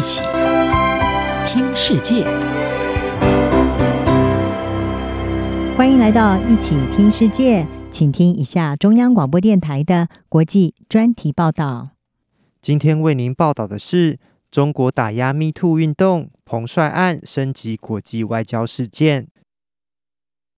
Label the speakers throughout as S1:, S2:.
S1: 一起听世界，
S2: 欢迎来到一起听世界，请听一下中央广播电台的国际专题报道。
S3: 今天为您报道的是中国打压 MeToo 运动，彭帅案升级国际外交事件。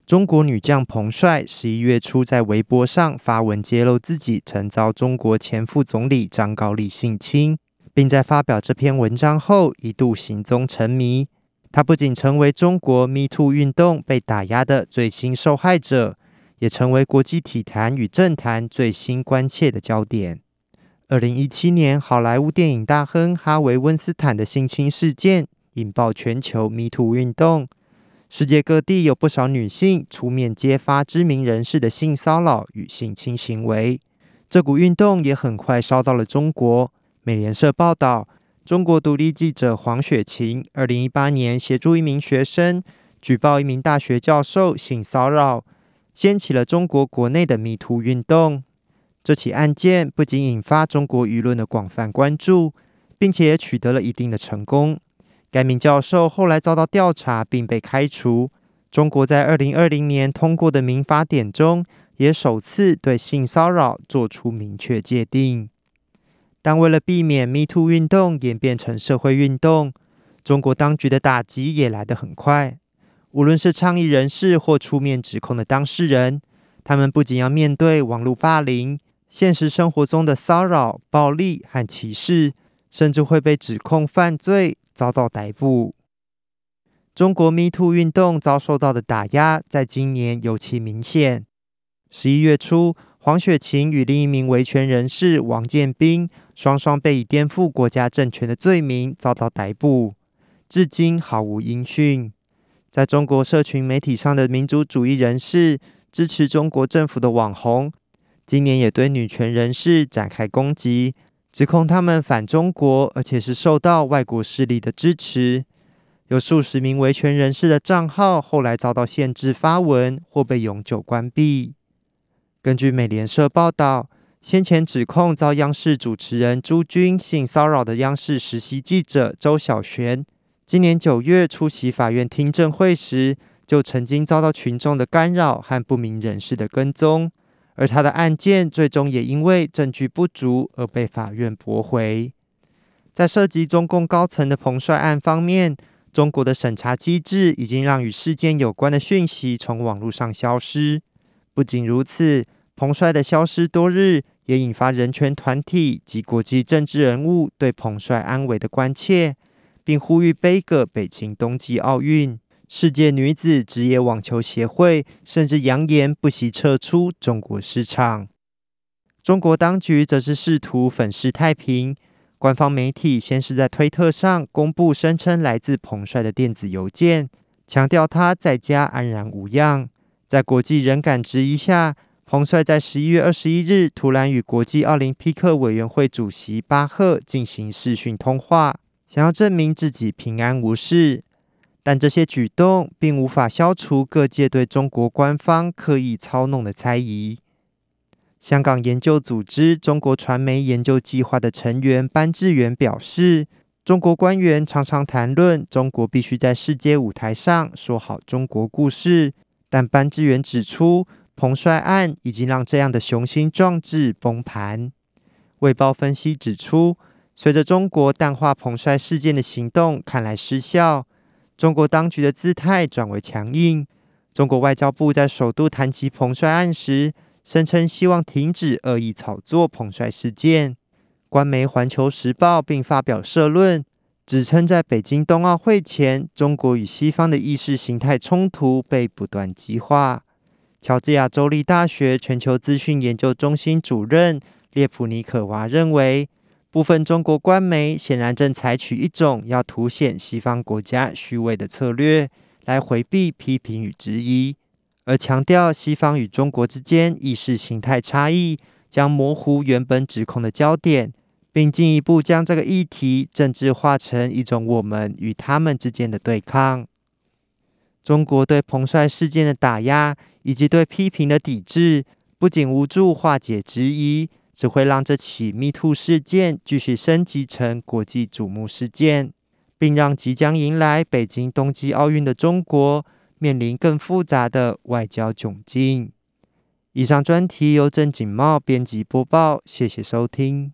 S3: 中国女将彭帅十一月初在微博上发文揭露自己曾遭中国前副总理张高丽性侵。并在发表这篇文章后，一度行踪成谜。他不仅成为中国 MeToo 运动被打压的最新受害者，也成为国际体坛与政坛最新关切的焦点。二零一七年，好莱坞电影大亨哈维·温斯坦的性侵事件引爆全球 MeToo 运动，世界各地有不少女性出面揭发知名人士的性骚扰与性侵行为。这股运动也很快烧到了中国。美联社报道，中国独立记者黄雪晴，二零一八年协助一名学生举报一名大学教授性骚扰，掀起了中国国内的迷途运动。这起案件不仅引发中国舆论的广泛关注，并且也取得了一定的成功。该名教授后来遭到调查并被开除。中国在二零二零年通过的民法典中，也首次对性骚扰做出明确界定。但为了避免 MeToo 运动演变成社会运动，中国当局的打击也来得很快。无论是倡议人士或出面指控的当事人，他们不仅要面对网络霸凌、现实生活中的骚扰、暴力和歧视，甚至会被指控犯罪，遭到逮捕。中国 MeToo 运动遭受到的打压，在今年尤其明显。十一月初，黄雪晴与另一名维权人士王建斌，双双被以颠覆国家政权的罪名遭到逮捕，至今毫无音讯。在中国社群媒体上的民族主义人士、支持中国政府的网红，今年也对女权人士展开攻击，指控他们反中国，而且是受到外国势力的支持。有数十名维权人士的账号后来遭到限制发文，或被永久关闭。根据美联社报道，先前指控遭央视主持人朱军性骚扰的央视实习记者周小璇，今年九月出席法院听证会时，就曾经遭到群众的干扰和不明人士的跟踪，而他的案件最终也因为证据不足而被法院驳回。在涉及中共高层的彭帅案方面，中国的审查机制已经让与事件有关的讯息从网络上消失。不仅如此，彭帅的消失多日，也引发人权团体及国际政治人物对彭帅安危的关切，并呼吁杯葛北京冬季奥运。世界女子职业网球协会甚至扬言不惜撤出中国市场。中国当局则是试图粉饰太平，官方媒体先是在推特上公布声称来自彭帅的电子邮件，强调他在家安然无恙。在国际人感质疑下，彭帅在十一月二十一日突然与国际奥林匹克委员会主席巴赫进行视讯通话，想要证明自己平安无事。但这些举动并无法消除各界对中国官方刻意操弄的猜疑。香港研究组织中国传媒研究计划的成员班智源表示，中国官员常常谈论中国必须在世界舞台上说好中国故事。但班智源指出，彭帅案已经让这样的雄心壮志崩盘。卫报分析指出，随着中国淡化彭帅事件的行动看来失效，中国当局的姿态转为强硬。中国外交部在首度谈及彭帅案时，声称希望停止恶意炒作彭帅事件。官媒《环球时报》并发表社论。指称在北京冬奥会前，中国与西方的意识形态冲突被不断激化。乔治亚州立大学全球资讯研究中心主任列普尼可娃认为，部分中国官媒显然正采取一种要凸显西方国家虚伪的策略，来回避批评与质疑，而强调西方与中国之间意识形态差异，将模糊原本指控的焦点。并进一步将这个议题政治化成一种我们与他们之间的对抗。中国对彭帅事件的打压以及对批评的抵制，不仅无助化解质疑，只会让这起 MeToo 事件继续升级成国际瞩目事件，并让即将迎来北京冬季奥运的中国面临更复杂的外交窘境。以上专题由郑锦茂编辑播报，谢谢收听。